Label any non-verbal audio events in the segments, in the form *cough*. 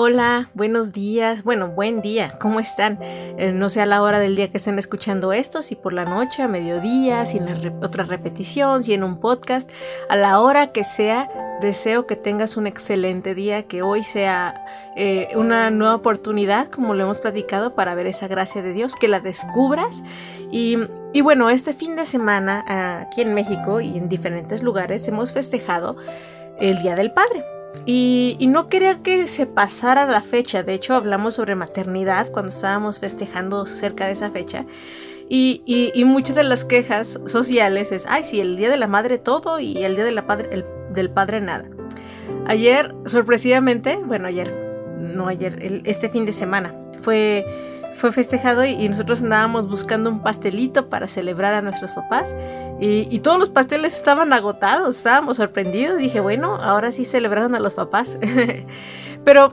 Hola, buenos días, bueno, buen día, ¿cómo están? Eh, no sé a la hora del día que estén escuchando esto, si por la noche, a mediodía, si en otra repetición, si en un podcast, a la hora que sea, deseo que tengas un excelente día, que hoy sea eh, una nueva oportunidad, como lo hemos platicado, para ver esa gracia de Dios, que la descubras. Y bueno, este fin de semana aquí en México y en diferentes lugares hemos festejado el Día del Padre. Y, no quería que se pasara la fecha, de hecho hablamos sobre maternidad cuando estábamos festejando cerca de esa fecha. Y, muchas de las quejas sociales es, ay, sí, el Día de la Madre todo y el Día de la del Padre nada. Ayer, sorpresivamente, bueno, ayer, no ayer, este fin de semana, fue fue festejado y, nosotros andábamos buscando un pastelito para celebrar a nuestros papás y, todos los pasteles estaban agotados, estábamos sorprendidos. Dije, bueno, ahora sí celebraron a los papás. *laughs* Pero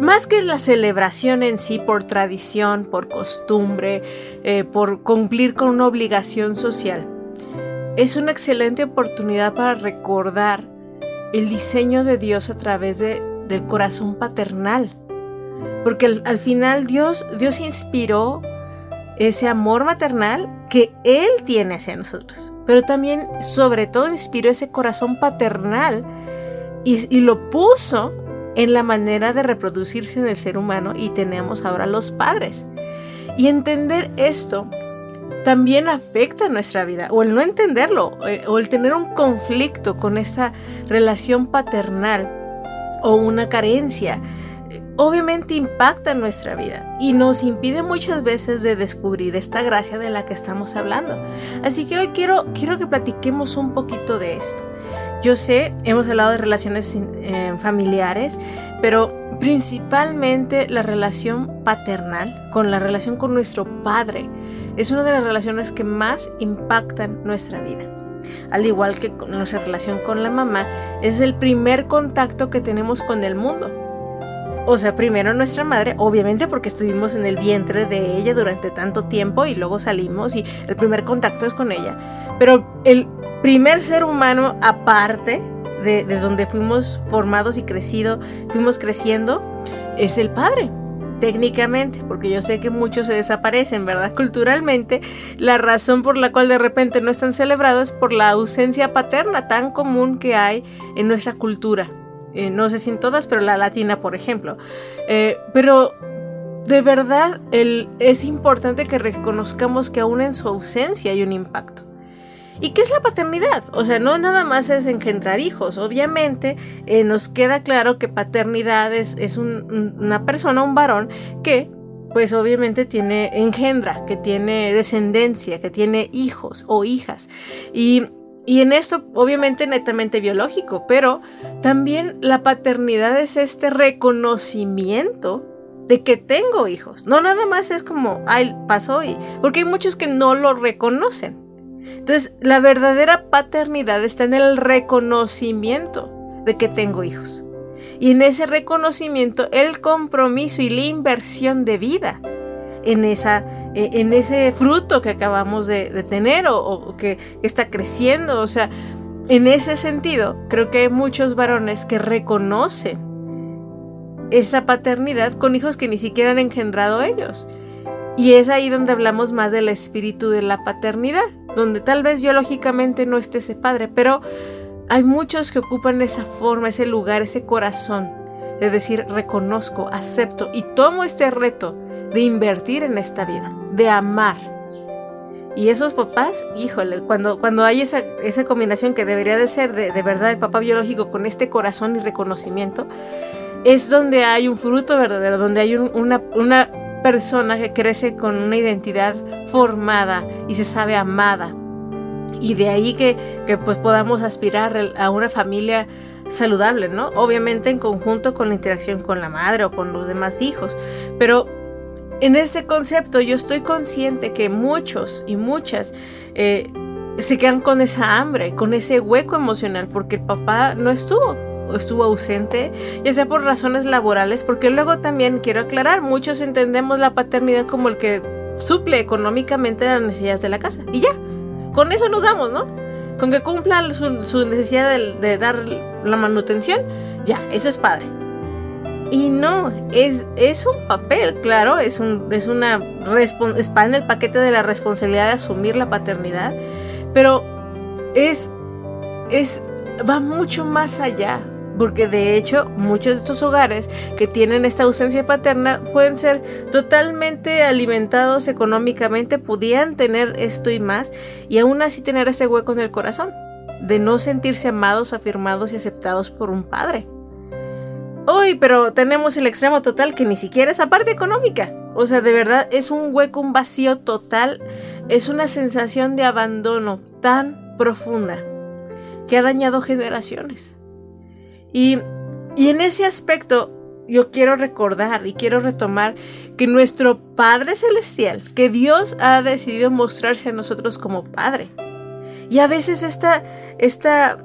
más que la celebración en sí por tradición, por costumbre, eh, por cumplir con una obligación social, es una excelente oportunidad para recordar el diseño de Dios a través de, del corazón paternal porque al, final Dios, Dios inspiró ese amor maternal que Él tiene hacia nosotros. Pero también, sobre todo, inspiró ese corazón paternal y, lo puso en la manera de reproducirse en el ser humano y tenemos ahora los padres. Y entender esto también afecta nuestra vida, o el no entenderlo, eh, o el tener un conflicto con esa relación paternal o una carencia obviamente impacta en nuestra vida y nos impide muchas veces de descubrir esta gracia de la que estamos hablando. Así que hoy quiero, quiero que platiquemos un poquito de esto. Yo sé, hemos hablado de relaciones eh, familiares, pero principalmente la relación paternal, con la relación con nuestro padre, es una de las relaciones que más impactan nuestra vida. Al igual que nuestra relación con la mamá, es el primer contacto que tenemos con el mundo o sea, primero nuestra madre, obviamente porque estuvimos en el vientre de ella durante tanto tiempo y luego salimos y el primer contacto es con ella. Pero el primer ser humano aparte de, donde fuimos formados y crecido, fuimos creciendo, es el padre técnicamente, porque yo sé que muchos se desaparecen, ¿verdad? Culturalmente, la razón por la cual de repente no están celebrados es por la ausencia paterna tan común que hay en nuestra cultura. Eh, no sé si en todas, pero la latina, por ejemplo. Eh, pero de verdad es importante que reconozcamos que aún en su ausencia hay un impacto. ¿Y qué es la paternidad? O sea, no nada más es engendrar hijos. Obviamente eh, nos queda claro que paternidad es, una persona, un varón, que pues obviamente tiene engendra, que tiene descendencia, que tiene hijos o hijas. Y y en esto, obviamente, netamente biológico, pero también la paternidad es este reconocimiento de que tengo hijos. No nada más es como, ay, pasó y... Porque hay muchos que no lo reconocen. Entonces, la verdadera paternidad está en el reconocimiento de que tengo hijos. Y en ese reconocimiento, el compromiso y la inversión de vida en, esa, eh, en ese fruto que acabamos de, tener o, que está creciendo. O sea, en ese sentido, creo que hay muchos varones que reconocen esa paternidad con hijos que ni siquiera han engendrado ellos. Y es ahí donde hablamos más del espíritu de la paternidad, donde tal vez biológicamente no esté ese padre, pero hay muchos que ocupan esa forma, ese lugar, ese corazón de decir reconozco, acepto y tomo este reto de invertir en esta vida, de amar. Y esos papás, híjole, cuando, cuando hay esa, esa combinación que debería de ser de, de verdad el papá biológico con este corazón y reconocimiento, es donde hay un fruto verdadero, donde hay una, una persona que crece con una identidad formada y se sabe amada. Y de ahí que, que pues podamos aspirar a una familia saludable, ¿no? Obviamente en conjunto con la interacción con la madre o con los demás hijos, pero en este concepto yo estoy consciente que muchos y muchas eh, se quedan con esa hambre, con ese hueco emocional, porque el papá no estuvo o estuvo ausente, ya sea por razones laborales, porque luego también quiero aclarar, muchos entendemos la paternidad como el que suple económicamente las necesidades de la casa. Y ya, con eso nos damos, ¿no? Con que cumpla su, necesidad de, de, dar la manutención, ya, eso es padre. Y no, es, es un papel, claro, es, un, es una está en el paquete de la responsabilidad de asumir la paternidad, pero es, es, va mucho más allá. Porque de hecho muchos de estos hogares que tienen esta ausencia paterna pueden ser totalmente alimentados económicamente, podían tener esto y más, y aún así tener ese hueco en el corazón, de no sentirse amados, afirmados y aceptados por un padre. Pero tenemos el extremo total que ni siquiera es parte económica. O sea, de verdad es un hueco, un vacío total. Es una sensación de abandono tan profunda que ha dañado generaciones. Y, y en ese aspecto yo quiero recordar y quiero retomar que nuestro Padre Celestial, que Dios ha decidido mostrarse a nosotros como Padre. Y a veces esta, esta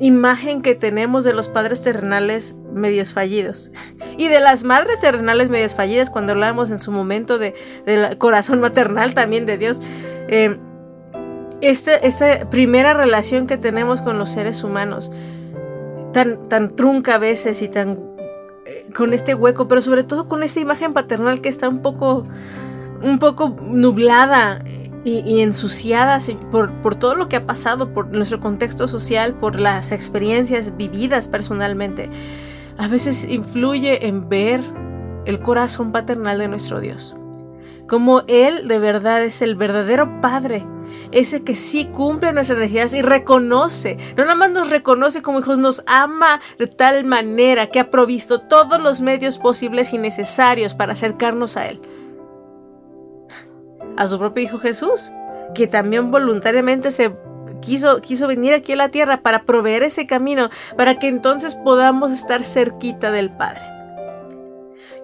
imagen que tenemos de los padres terrenales medios fallidos y de las madres terrenales medios fallidas cuando hablamos en su momento de, del corazón maternal también de Dios. Eh, esta, esta, primera relación que tenemos con los seres humanos, tan, tan trunca a veces y tan eh, con este hueco, pero sobre todo con esta imagen paternal que está un poco, un poco nublada y, ensuciadas por, por, todo lo que ha pasado, por nuestro contexto social, por las experiencias vividas personalmente, a veces influye en ver el corazón paternal de nuestro Dios. Como Él de verdad es el verdadero Padre, ese que sí cumple nuestras necesidades y reconoce, no nada más nos reconoce como hijos, nos ama de tal manera que ha provisto todos los medios posibles y necesarios para acercarnos a Él a su propio Hijo Jesús, que también voluntariamente se quiso, quiso venir aquí a la tierra para proveer ese camino, para que entonces podamos estar cerquita del Padre.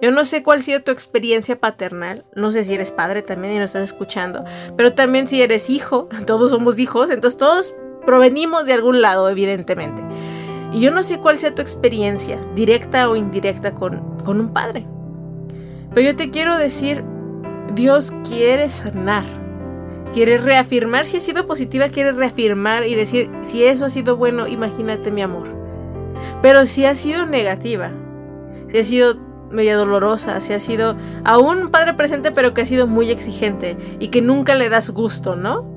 Yo no sé cuál ha sido tu experiencia paternal, no sé si eres padre también y nos estás escuchando, pero también si eres hijo, *laughs* todos somos hijos, entonces todos provenimos de algún lado, evidentemente. Y yo no sé cuál sea tu experiencia, directa o indirecta, con, con un padre. Pero yo te quiero decir Dios quiere sanar. Quiere reafirmar, si ha sido positiva, quiere reafirmar y decir, si eso ha sido bueno, imagínate mi amor. Pero si ha sido negativa, si ha sido media dolorosa, si ha sido a un padre presente pero que ha sido muy exigente y que nunca le das gusto, ¿no?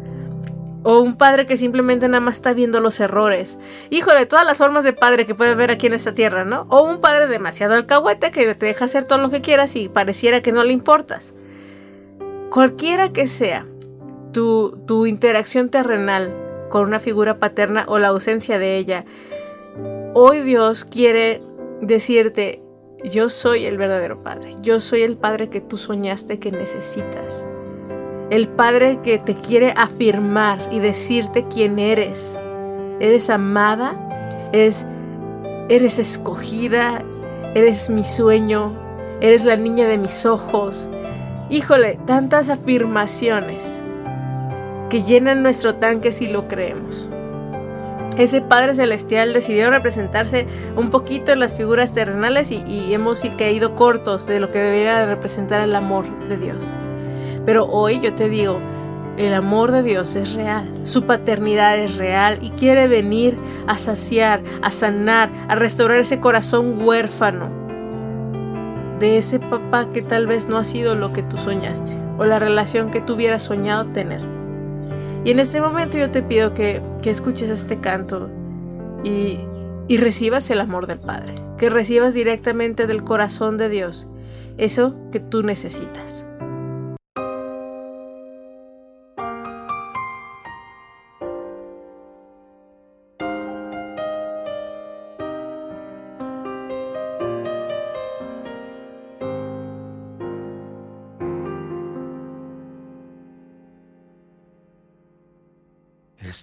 O un padre que simplemente nada más está viendo los errores. Híjole, todas las formas de padre que puede ver aquí en esta tierra, ¿no? O un padre demasiado alcahuete que te deja hacer todo lo que quieras y pareciera que no le importas. Cualquiera que sea tu, tu interacción terrenal con una figura paterna o la ausencia de ella, hoy Dios quiere decirte, yo soy el verdadero Padre, yo soy el Padre que tú soñaste que necesitas, el Padre que te quiere afirmar y decirte quién eres. Eres amada, eres, eres escogida, eres mi sueño, eres la niña de mis ojos, Híjole, tantas afirmaciones que llenan nuestro tanque si lo creemos. Ese Padre Celestial decidió representarse un poquito en las figuras terrenales y, hemos caído cortos de lo que debería representar el amor de Dios. Pero hoy yo te digo, el amor de Dios es real, su paternidad es real y quiere venir a saciar, a sanar, a restaurar ese corazón huérfano de ese papá que tal vez no ha sido lo que tú soñaste o la relación que tú hubieras soñado tener. Y en este momento yo te pido que, escuches este canto y, y recibas el amor del Padre, que recibas directamente del corazón de Dios eso que tú necesitas.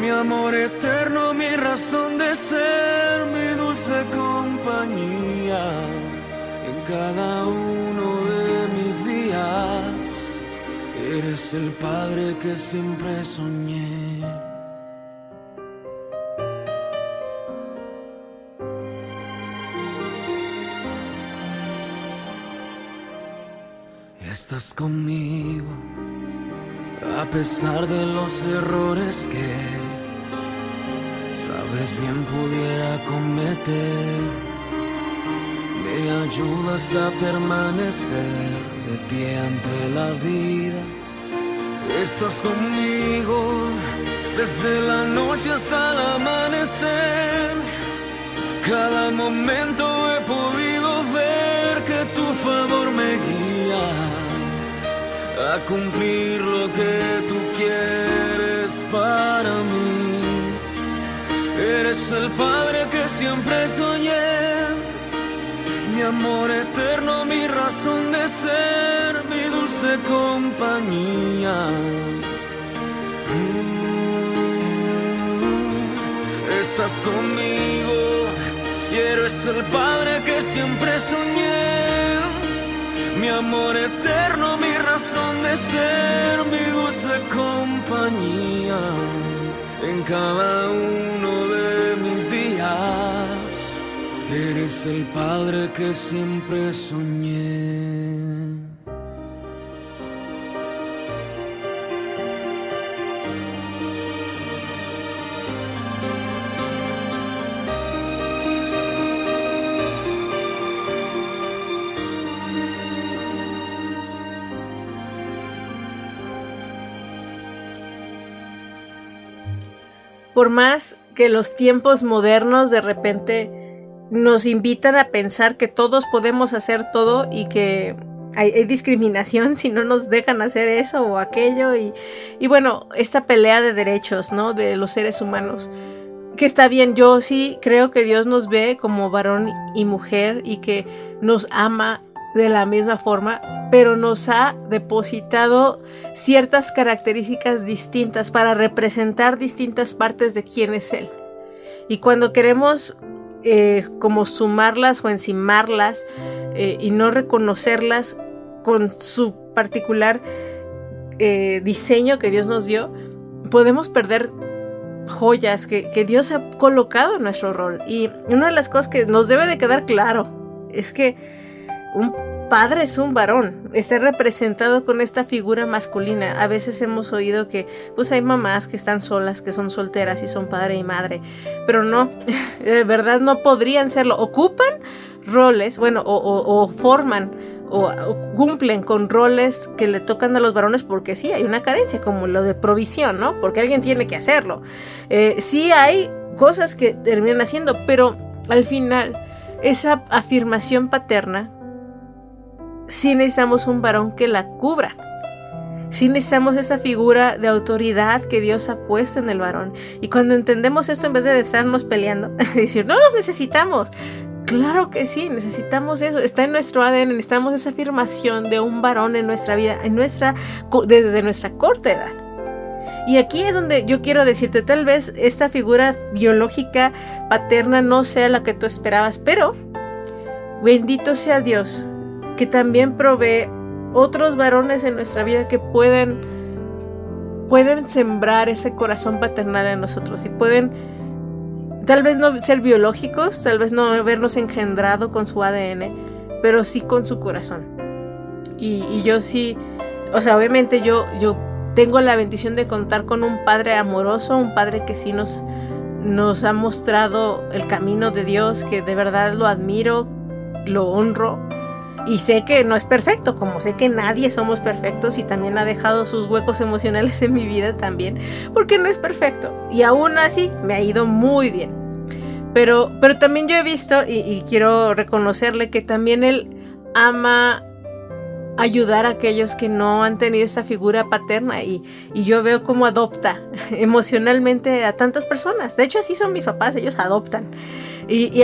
mi amor eterno, mi razón de ser, mi dulce compañía en cada uno de mis días. Eres el Padre que siempre soñé. Estás conmigo a pesar de los errores que sabes bien pudiera cometer. Me ayudas a permanecer de pie ante la vida. Estás conmigo desde la noche hasta el amanecer. Cada momento he podido ver que tu favor me guía a cumplir lo que tú quieres para mí. Eres el Padre que siempre soñé, mi amor eterno, mi razón de ser, mi dulce compañía. Mm, Estás conmigo y eres el Padre que siempre soñé. Mi amor eterno, mi razón de ser, mi dulce compañía en cada uno de mis días. Eres el Padre que siempre soñé. Por más que los tiempos modernos de repente nos invitan a pensar que todos podemos hacer todo y que hay, discriminación si no nos dejan hacer eso o aquello y, y bueno, esta pelea de derechos, ¿no? De los seres humanos. Que está bien, yo sí creo que Dios nos ve como varón y mujer y que nos ama de la misma forma, pero nos ha depositado ciertas características distintas para representar distintas partes de quién es Él. Y cuando queremos eh, como sumarlas o encimarlas eh, y no reconocerlas con su particular eh, diseño que Dios nos dio, podemos perder joyas que, que Dios ha colocado en nuestro rol. Y una de las cosas que nos debe de quedar claro es que un padre es un varón, está representado con esta figura masculina. A veces hemos oído que pues hay mamás que están solas, que son solteras y son padre y madre, pero no, *laughs* de verdad no podrían serlo. Ocupan roles, bueno, o, forman o, o, cumplen con roles que le tocan a los varones porque sí, hay una carencia, como lo de provisión, ¿no? Porque alguien tiene que hacerlo. Eh, sí hay cosas que terminan haciendo, pero al final esa afirmación paterna sí necesitamos un varón que la cubra. Sí necesitamos esa figura de autoridad que Dios ha puesto en el varón. Y cuando entendemos esto, en vez de estarnos peleando, *laughs* decir, no los necesitamos. Claro que sí, necesitamos eso. Está en nuestro ADN, necesitamos esa afirmación de un varón en nuestra vida, en nuestra, desde nuestra corta edad. Y aquí es donde yo quiero decirte, tal vez esta figura biológica paterna no sea la que tú esperabas, pero bendito sea Dios que también provee otros varones en nuestra vida que pueden pueden sembrar ese corazón paternal en nosotros y pueden tal vez no ser biológicos, tal vez no habernos engendrado con su ADN, pero sí con su corazón. Y, y yo sí, o sea, obviamente yo, yo tengo la bendición de contar con un padre amoroso, un padre que sí nos nos ha mostrado el camino de Dios, que de verdad lo admiro, lo honro. Y sé que no es perfecto, como sé que nadie somos perfectos y también ha dejado sus huecos emocionales en mi vida también, porque no es perfecto. Y aún así me ha ido muy bien. Pero, pero también yo he visto, y, y quiero reconocerle que también él ama ayudar a aquellos que no han tenido esta figura paterna y, yo veo cómo adopta *laughs* emocionalmente a tantas personas. De hecho, así son mis papás, ellos adoptan. Y,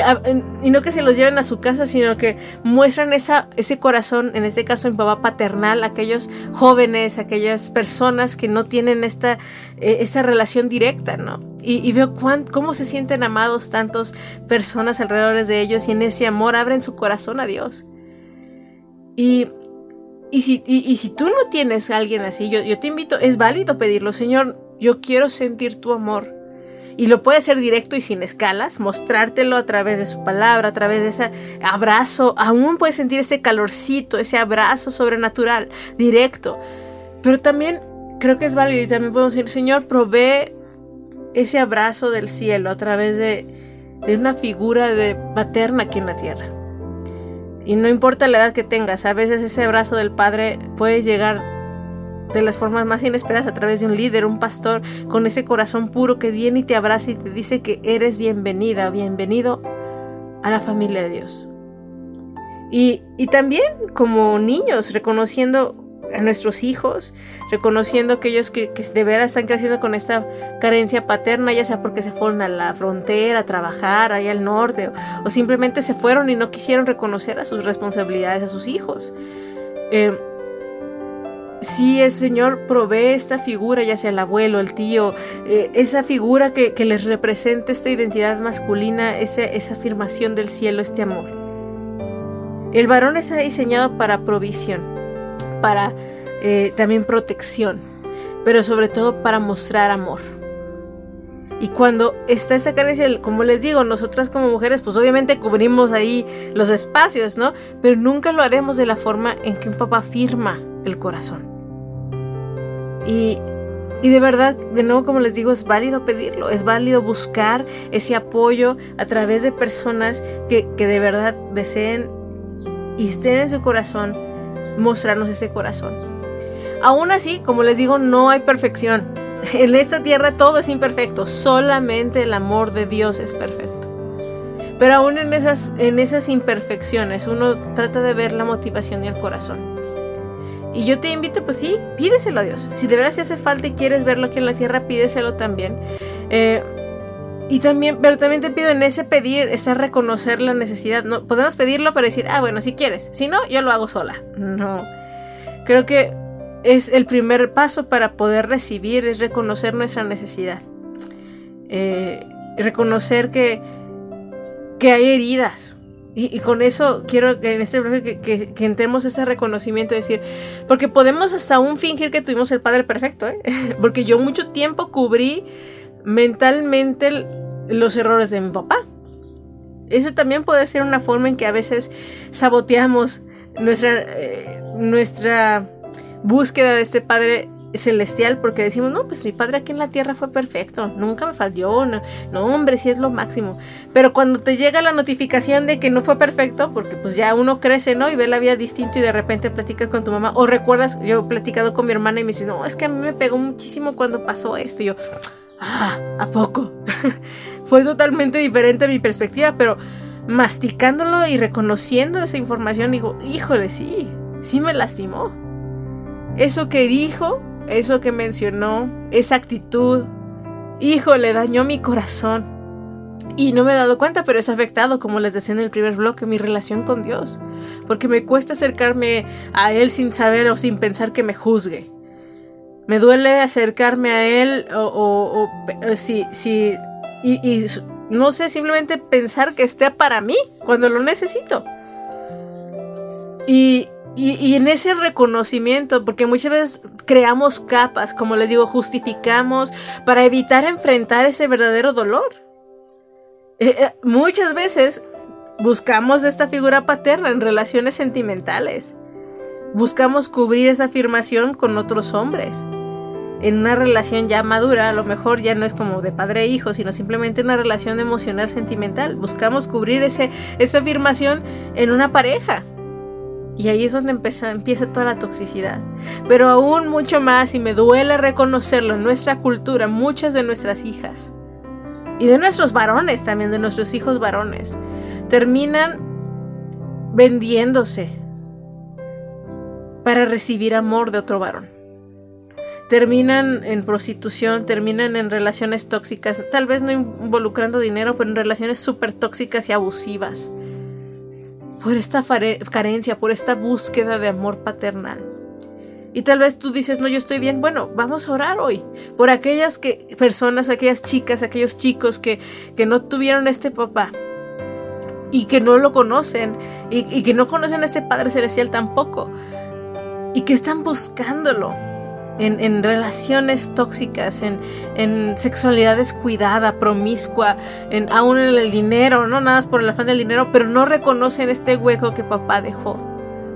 no que se los lleven a su casa, sino que muestran esa, ese corazón, en este caso mi papá paternal, aquellos jóvenes, aquellas personas que no tienen esta, e, esa relación directa, ¿no? Y, veo cómo se sienten amados tantas personas alrededor de ellos y en ese amor abren su corazón a Dios. Y y si, y, si tú no tienes a alguien así, yo, yo te invito, es válido pedirlo, Señor, yo quiero sentir tu amor. Y lo puede hacer directo y sin escalas, mostrártelo a través de su palabra, a través de ese abrazo. Aún puedes sentir ese calorcito, ese abrazo sobrenatural, directo. Pero también creo que es válido y también podemos decir, Señor, provee ese abrazo del cielo a través de, una figura de paterna aquí en la tierra. Y no importa la edad que tengas, a veces ese abrazo del Padre puede llegar de las formas más inesperadas a través de un líder, un pastor, con ese corazón puro que viene y te abraza y te dice que eres bienvenida, bienvenido a la familia de Dios. Y, y también como niños, reconociendo a nuestros hijos, reconociendo que, que, de veras están creciendo con esta carencia paterna, ya sea porque se fueron a la frontera a trabajar allá al norte, o, simplemente se fueron y no quisieron reconocer a sus responsabilidades a sus hijos. Eh, si el Señor provee esta figura, ya sea el abuelo, el tío, eh, esa figura que, les represente esta identidad masculina, esa, esa afirmación del cielo, este amor. El varón está diseñado para provisión para eh, también protección, pero sobre todo para mostrar amor. Y cuando está esa carencia, como les digo, nosotras como mujeres, pues obviamente cubrimos ahí los espacios, ¿no? Pero nunca lo haremos de la forma en que un papá firma el corazón. Y, de verdad, de nuevo, como les digo, es válido pedirlo, es válido buscar ese apoyo a través de personas que, de verdad deseen y estén en su corazón mostrarnos ese corazón. Aún así, como les digo, no hay perfección. En esta tierra todo es imperfecto, solamente el amor de Dios es perfecto. Pero aún en esas imperfecciones uno trata de ver la motivación y el corazón. Y yo te invito, pues sí, pídeselo a Dios. Si de verdad se hace falta y quieres verlo aquí en la tierra, pídeselo también. Eh, y también, pero también te pido en ese pedir, ese reconocer la necesidad. No, podemos pedirlo para decir, ah, bueno, si quieres. Si no, yo lo hago sola. No. Creo que es el primer paso para poder recibir, es reconocer nuestra necesidad. Eh, reconocer que, que hay heridas. Y, con eso quiero que en este que, que, entremos ese reconocimiento, decir, porque podemos hasta aún fingir que tuvimos el Padre perfecto, ¿eh? *laughs* porque yo mucho tiempo cubrí mentalmente los errores de mi papá. Eso también puede ser una forma en que a veces saboteamos nuestra, eh, nuestra búsqueda de este Padre celestial porque decimos, no, pues mi padre aquí en la tierra fue perfecto, nunca me falló, no, hombre, sí es lo máximo. Pero cuando te llega la notificación de que no fue perfecto, porque pues ya uno crece, ¿no? Y ve la vida distinto y de repente platicas con tu mamá, o recuerdas, yo he platicado con mi hermana y me dice, no, es que a mí me pegó muchísimo cuando pasó esto. Y yo, ah, ¿a poco? *laughs* Fue totalmente diferente mi perspectiva, pero masticándolo y reconociendo esa información, digo, híjole, sí, sí me lastimó. Eso que dijo, eso que mencionó, esa actitud, híjole, dañó mi corazón. Y no me he dado cuenta, pero es afectado, como les decía en el primer bloque, mi relación con Dios. Porque me cuesta acercarme a Él sin saber o sin pensar que me juzgue. Me duele acercarme a él o, eh, si, si y, no sé, simplemente pensar que esté para mí cuando lo necesito. Y, y, en ese reconocimiento, porque muchas veces creamos capas, como les digo, justificamos para evitar enfrentar ese verdadero dolor. Eh, eh, muchas veces buscamos esta figura paterna en relaciones sentimentales. Buscamos cubrir esa afirmación con otros hombres. en una relación ya madura, a lo mejor ya no es como de padre e hijo, sino simplemente una relación emocional sentimental. Buscamos cubrir ese, esa afirmación en una pareja. Y ahí es donde empieza, toda la toxicidad. Pero aún mucho más, y me duele reconocerlo, en nuestra cultura, muchas de nuestras hijas, y de nuestros varones también, de nuestros hijos varones, terminan vendiéndose para recibir amor de otro varón. Terminan en prostitución, terminan en relaciones tóxicas, tal vez no involucrando dinero, pero en relaciones súper tóxicas y abusivas por esta carencia, por esta búsqueda de amor paternal. Y tal vez tú dices, no, yo estoy bien. Bueno, vamos a orar hoy por aquellas que, personas, aquellas chicas, aquellos chicos que, que no tuvieron este papá y que no lo conocen y, y que no conocen a este Padre Celestial tampoco y que están buscándolo en, relaciones tóxicas, en, sexualidad descuidada, promiscua, en, aún en el dinero, no nada más por el afán del dinero, pero no reconocen este hueco que papá dejó,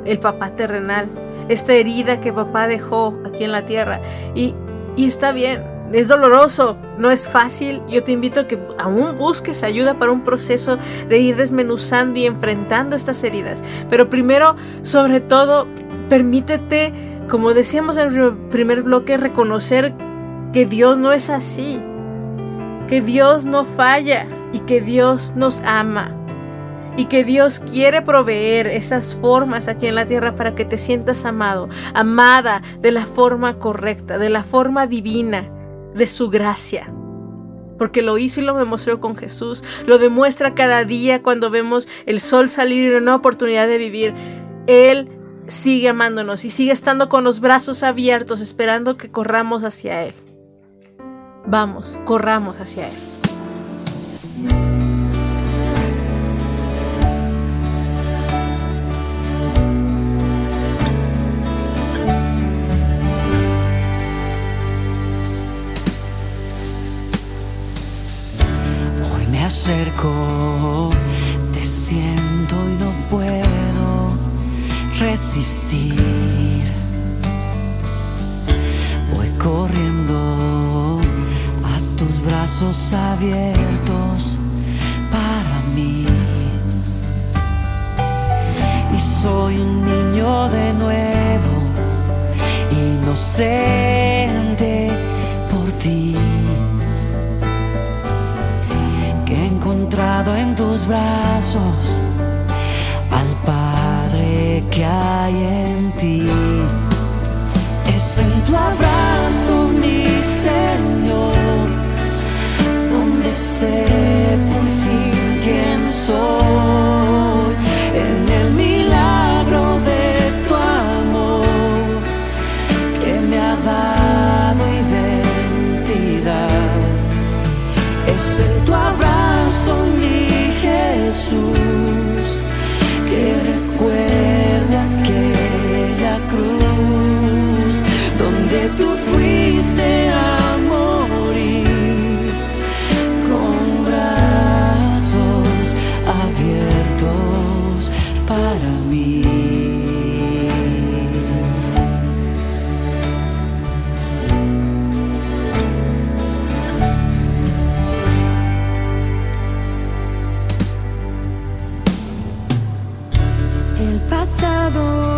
el papá terrenal, esta herida que papá dejó aquí en la tierra. Y, y está bien, es doloroso, no es fácil. Yo te invito a que aún busques ayuda para un proceso de ir desmenuzando y enfrentando estas heridas. Pero primero, sobre todo, permítete como decíamos en el primer bloque, reconocer que Dios no es así, que Dios no falla y que Dios nos ama y que Dios quiere proveer esas formas aquí en la tierra para que te sientas amado, amada de la forma correcta, de la forma divina, de su gracia. Porque lo hizo y lo demostró con Jesús, lo demuestra cada día cuando vemos el sol salir y una oportunidad de vivir. Él sigue amándonos y sigue estando con los brazos abiertos esperando que corramos hacia Él. Vamos, corramos hacia Él. Hoy me acerco, te siento y no puedo resistir. Voy corriendo a tus brazos abiertos para mí. Y soy un niño de nuevo, inocente por ti. Que he encontrado en tus brazos que hay en ti. Es en tu abrazo, mi Señor, donde sé por fin quién soy. En el milagro de tu amor que me ha dado identidad. Es en tu abrazo, mi Jesús, recuerdo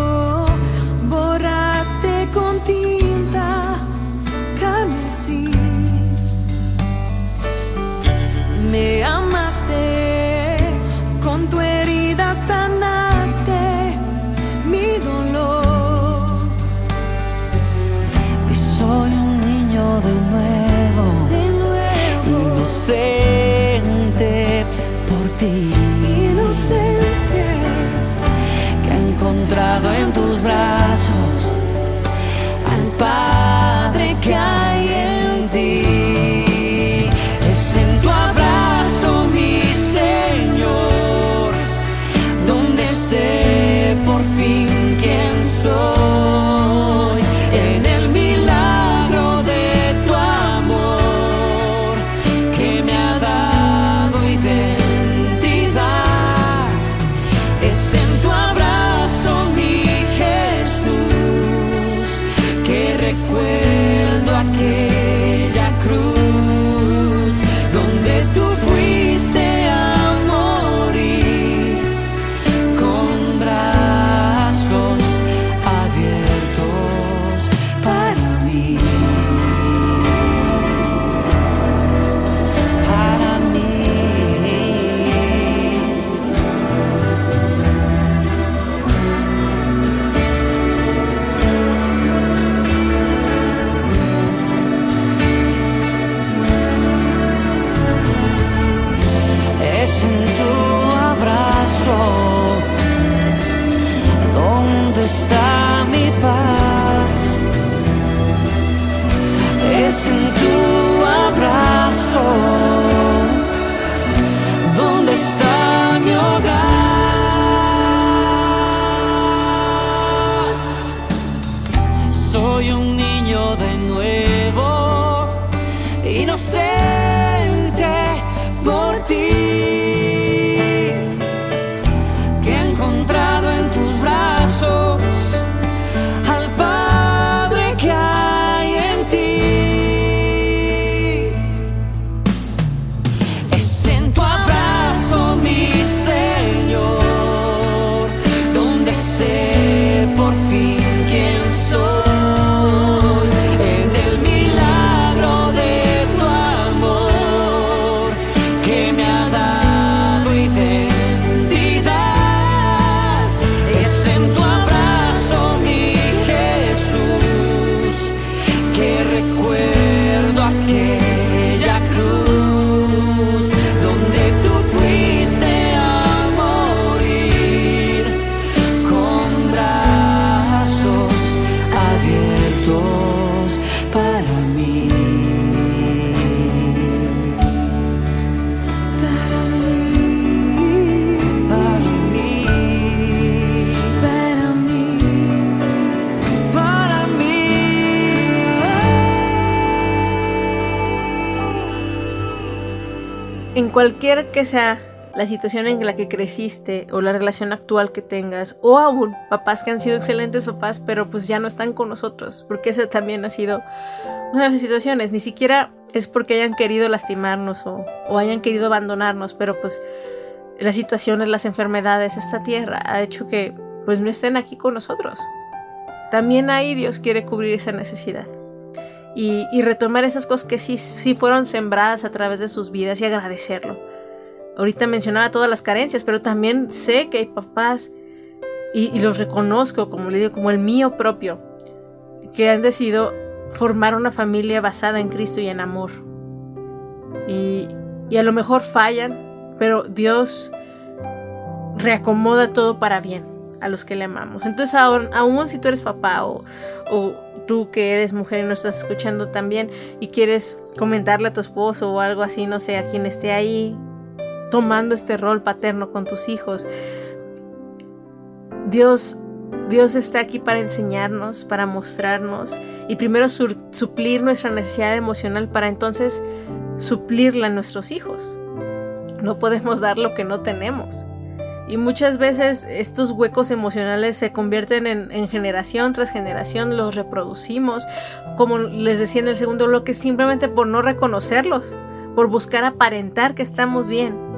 aquel cualquier que sea la situación en la que creciste o la relación actual que tengas, o aún papás que han sido excelentes papás, pero pues ya no están con nosotros, porque esa también ha sido una de las situaciones, ni siquiera es porque hayan querido lastimarnos o, o hayan querido abandonarnos, pero pues las situaciones, las enfermedades, esta tierra ha hecho que pues no estén aquí con nosotros. También ahí Dios quiere cubrir esa necesidad y, retomar esas cosas que sí, sí fueron sembradas a través de sus vidas y agradecerlo. Ahorita mencionaba todas las carencias, pero también sé que hay papás y, los reconozco, como le digo, como el mío propio, que han decidido formar una familia basada en Cristo y en amor. Y, a lo mejor fallan, pero Dios reacomoda todo para bien a los que le amamos. Entonces, aún, aún si tú eres papá o, tú que eres mujer y nos estás escuchando también y quieres comentarle a tu esposo o algo así, no sé, a quien esté ahí tomando este rol paterno con tus hijos. Dios Dios está aquí para enseñarnos, para mostrarnos y primero suplir nuestra necesidad emocional para entonces suplirla a nuestros hijos. No podemos dar lo que no tenemos. Y muchas veces estos huecos emocionales se convierten en, generación tras generación, los reproducimos, como les decía en el segundo bloque, simplemente por no reconocerlos, por buscar aparentar que estamos bien.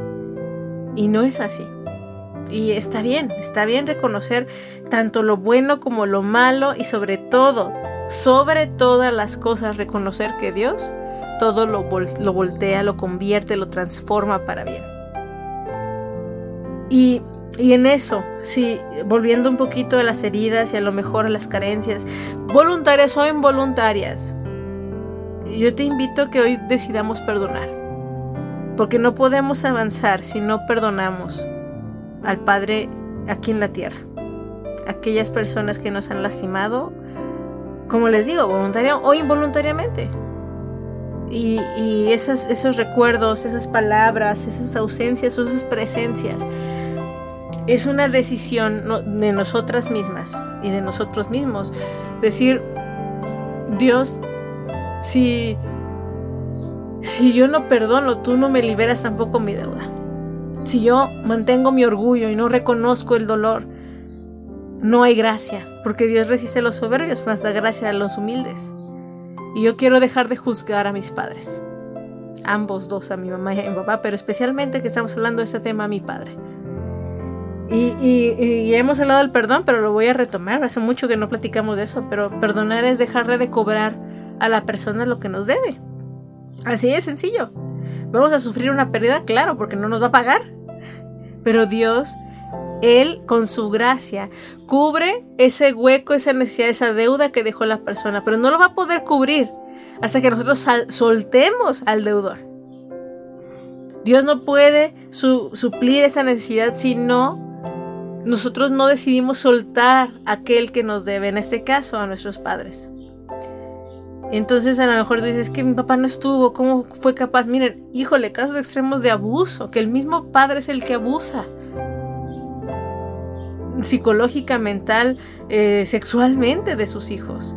Y no es así. Y está bien, está bien reconocer tanto lo bueno como lo malo y sobre todo, sobre todas las cosas, reconocer que Dios todo lo, lo voltea, lo convierte, lo transforma para bien. Y, en eso, sí, volviendo un poquito a las heridas y a lo mejor a las carencias, voluntarias o involuntarias, yo te invito a que hoy decidamos perdonar. Porque no podemos avanzar si no perdonamos al Padre aquí en la tierra. Aquellas personas que nos han lastimado, como les digo, voluntaria o involuntariamente. Y, y esos recuerdos, esas palabras, esas ausencias, esas presencias es una decisión de nosotras mismas y de nosotros mismos. Decir, Dios, si, si yo no perdono, tú no me liberas tampoco mi deuda. Si yo mantengo mi orgullo y no reconozco el dolor, no hay gracia, porque Dios resiste a los soberbios, mas da gracia a los humildes. Y yo quiero dejar de juzgar a mis padres. Ambos dos, a mi mamá y a mi papá, pero especialmente que estamos hablando de este tema a mi padre. Y, ya hemos hablado del perdón, pero lo voy a retomar. Hace mucho que no platicamos de eso, pero perdonar es dejarle de cobrar a la persona lo que nos debe. Así de sencillo. Vamos a sufrir una pérdida, claro, porque no nos va a pagar. Pero Dios, Él con su gracia, cubre ese hueco, esa necesidad, esa deuda que dejó la persona, pero no lo va a poder cubrir hasta que nosotros soltemos al deudor. Dios no puede suplir esa necesidad si no nosotros no decidimos soltar a aquel que nos debe, en este caso a nuestros padres. Entonces a lo mejor dices que mi papá no estuvo, ¿cómo fue capaz? Miren, híjole, casos extremos de abuso, que el mismo padre es el que abusa. Psicológica, mental, eh, sexualmente de sus hijos.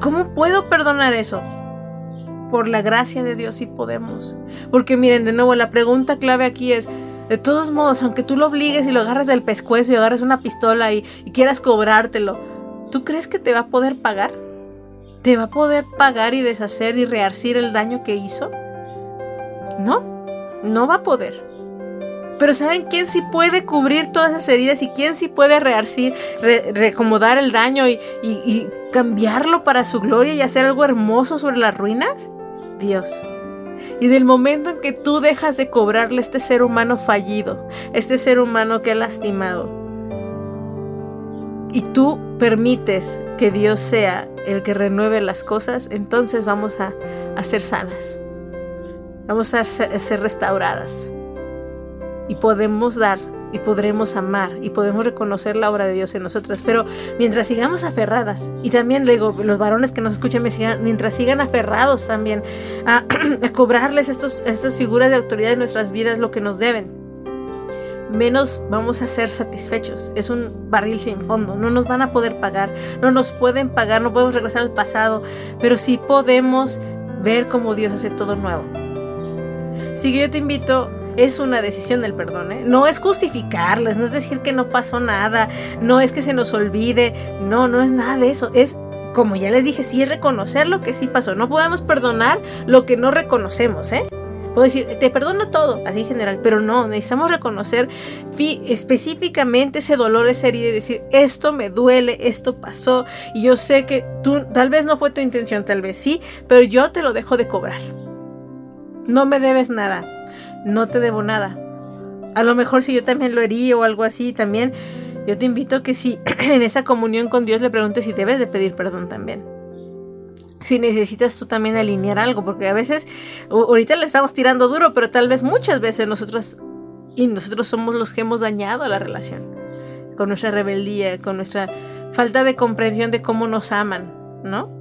¿Cómo puedo perdonar eso? Por la gracia de Dios sí podemos. Porque miren, de nuevo, la pregunta clave aquí es, de todos modos, aunque tú lo obligues y lo agarres del pescuezo y agarres una pistola y, y quieras cobrártelo, ¿tú crees que te va a poder pagar? ¿Te va a poder pagar y deshacer y rearcir el daño que hizo? No, no va a poder. Pero ¿saben quién sí puede cubrir todas esas heridas y quién sí puede rearcir, reacomodar el daño y, cambiarlo para su gloria y hacer algo hermoso sobre las ruinas? Dios. Y del momento en que tú dejas de cobrarle este ser humano fallido, este ser humano que ha lastimado, y tú permites que Dios sea el que renueve las cosas, entonces vamos a, ser sanas. Vamos a ser, restauradas. Y podemos dar y podremos amar y podemos reconocer la obra de Dios en nosotras. Pero mientras sigamos aferradas, y también digo, los varones que nos escuchan, mientras sigan aferrados también *clears throat* a, cobrarles estos, estas figuras de autoridad en nuestras vidas lo que nos deben, menos vamos a ser satisfechos. Es un barril sin fondo. No nos van a poder pagar. No nos pueden pagar. No podemos regresar al pasado. Pero sí podemos ver cómo Dios hace todo nuevo. Si yo te invito, es una decisión del perdón. ¿eh? No es justificarles. No es decir que no pasó nada. No es que se nos olvide. No, no es nada de eso. Es como ya les dije, sí es reconocer lo que sí pasó. No podemos perdonar lo que no reconocemos, ¿eh? Puedo decir, te perdono todo, así en general, pero no, necesitamos reconocer específicamente ese dolor, esa herida y decir, esto me duele, esto pasó, y yo sé que tú, tal vez no fue tu intención, tal vez sí, pero yo te lo dejo de cobrar. No me debes nada, no te debo nada. A lo mejor si yo también lo herí o algo así, también, yo te invito a que si *clears throat* en esa comunión con Dios le preguntes si debes de pedir perdón también si necesitas tú también alinear algo, porque a veces, ahorita le estamos tirando duro, pero tal vez muchas veces nosotros, y nosotros somos los que hemos dañado la relación, con nuestra rebeldía, con nuestra falta de comprensión de cómo nos aman, ¿no?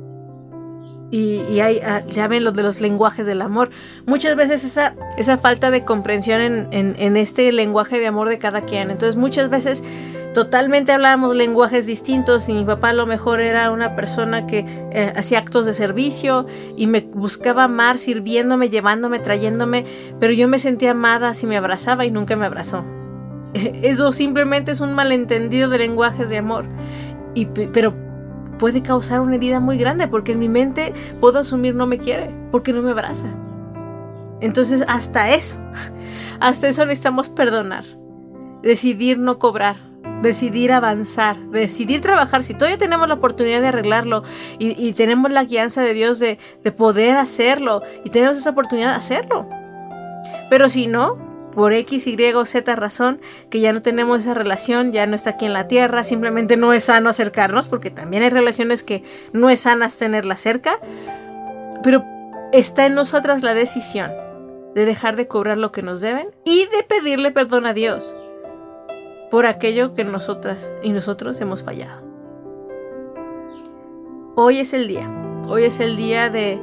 Y, hay, ah, ya ven lo de los lenguajes del amor. Muchas veces esa, esa falta de comprensión en, en este lenguaje de amor de cada quien. Entonces muchas veces totalmente hablábamos lenguajes distintos y mi papá a lo mejor era una persona que eh, hacía actos de servicio y me buscaba amar sirviéndome, llevándome, trayéndome, pero yo me sentía amada si me abrazaba y nunca me abrazó. *laughs* Eso simplemente es un malentendido de lenguajes de amor. Y, pero puede causar una herida muy grande porque en mi mente puedo asumir no me quiere porque no me abraza. Entonces hasta eso, *laughs* hasta eso necesitamos perdonar, decidir no cobrar, decidir avanzar, decidir trabajar. Si todavía tenemos la oportunidad de arreglarlo y, tenemos la guianza de Dios de, poder hacerlo y tenemos esa oportunidad de hacerlo. Pero si no, por X, Y o Z razón, que ya no tenemos esa relación, ya no está aquí en la tierra, simplemente no es sano acercarnos, porque también hay relaciones que no es sanas tenerla cerca, pero está en nosotras la decisión de dejar de cobrar lo que nos deben y de pedirle perdón a Dios por aquello que nosotras y nosotros hemos fallado. Hoy es el día, hoy es el día de,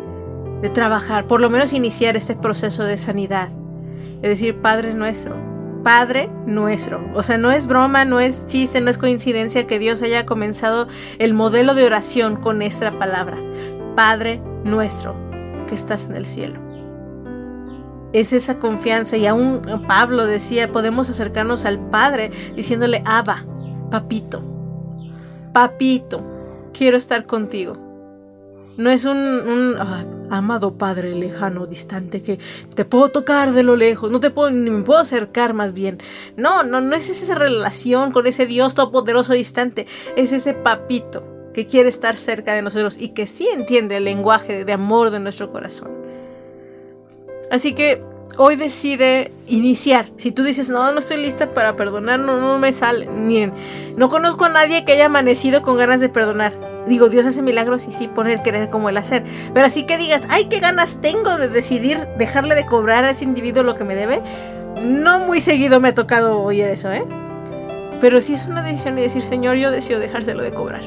trabajar, por lo menos iniciar este proceso de sanidad. Es decir, Padre nuestro, Padre nuestro. O sea, no es broma, no es chiste, no es coincidencia que Dios haya comenzado el modelo de oración con nuestra palabra. Padre nuestro, que estás en el cielo es esa confianza. Y aún Pablo decía, podemos acercarnos al Padre diciéndole, Abba, papito, papito, quiero estar contigo. No es un, amado Padre lejano, distante, que te puedo tocar de lo lejos, no te puedo, ni me puedo acercar más bien. No, no, no es esa relación con ese Dios todopoderoso distante, es ese papito que quiere estar cerca de nosotros y que sí entiende el lenguaje de amor de nuestro corazón. Así que hoy decide iniciar. Si tú dices, no, no estoy lista para perdonar, no, no me sale. Miren, no conozco a nadie que haya amanecido con ganas de perdonar. Digo, Dios hace milagros y sí pone el querer como el hacer. Pero así que digas, ay, qué ganas tengo de decidir dejarle de cobrar a ese individuo lo que me debe. No muy seguido me ha tocado oír eso, ¿eh? Pero sí es una decisión de decir, Señor, yo decido dejárselo de cobrar.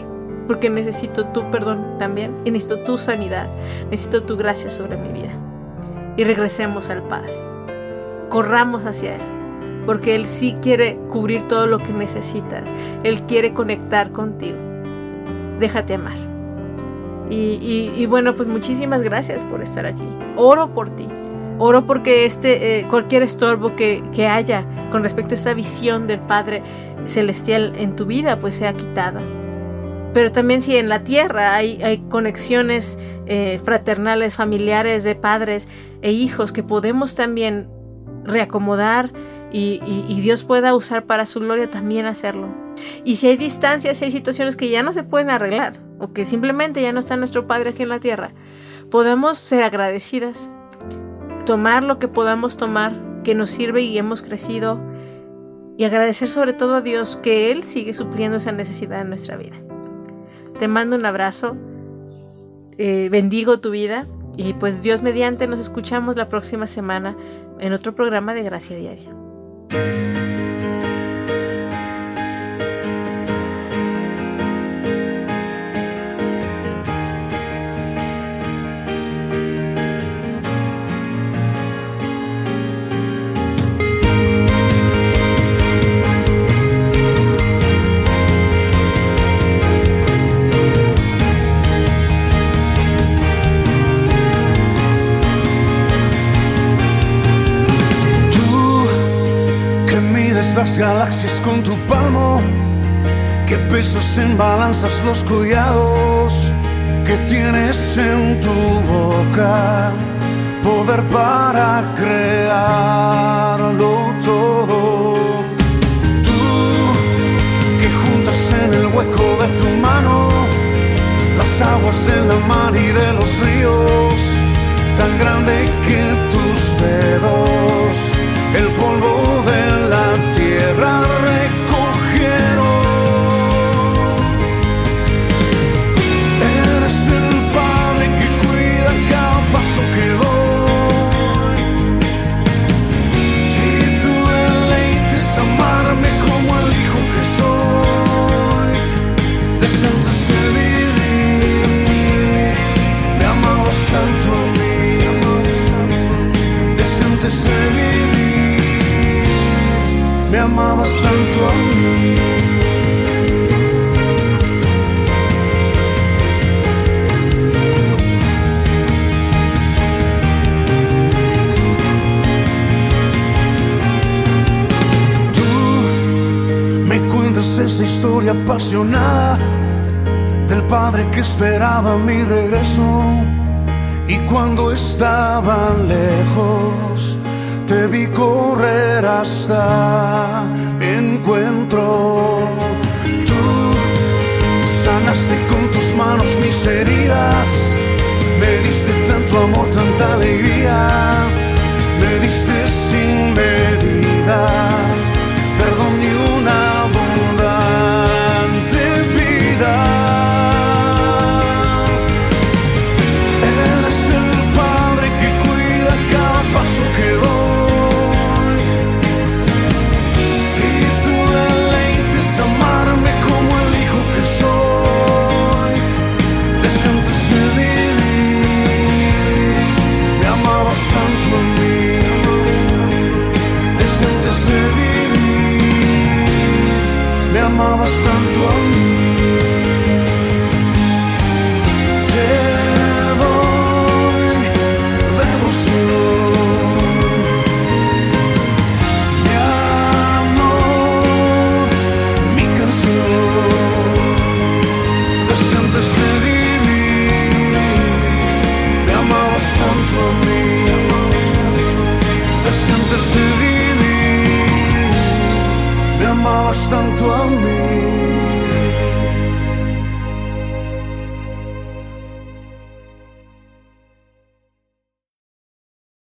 Porque necesito tu perdón también. Y necesito tu sanidad. Necesito tu gracia sobre mi vida y regresemos al Padre. Corramos hacia Él, porque Él sí quiere cubrir todo lo que necesitas. Él quiere conectar contigo. Déjate amar Y, bueno, pues muchísimas gracias por estar aquí. Oro por ti. Oro porque este, eh, cualquier estorbo que, que, haya con respecto a esta visión del Padre Celestial en tu vida, pues sea quitada. Pero también si en la tierra hay, conexiones eh, fraternales, familiares, de padres e hijos que podemos también reacomodar y, y, Dios pueda usar para su gloria también hacerlo. Y si hay distancias, si hay situaciones que ya no se pueden arreglar o que simplemente ya no está nuestro Padre aquí en la tierra, podemos ser agradecidas, tomar lo que podamos tomar que nos sirve y hemos crecido y agradecer sobre todo a Dios que Él sigue supliendo esa necesidad en nuestra vida. Te mando un abrazo, eh, bendigo tu vida y pues Dios mediante nos escuchamos la próxima semana en otro programa de Gracia Diaria. Con tu palmo, que pesas en balanzas los collados que tienes en tu boca, poder para crearlo todo. Tú que juntas en el hueco de tu mano las aguas de la mar y de los ríos, tan grande del padre que esperaba mi regreso y cuando estaba lejos te vi correr hasta mi encuentro. Tú sanaste con tus manos mis heridas, me diste tanto amor, tanta alegría, me diste sin medida,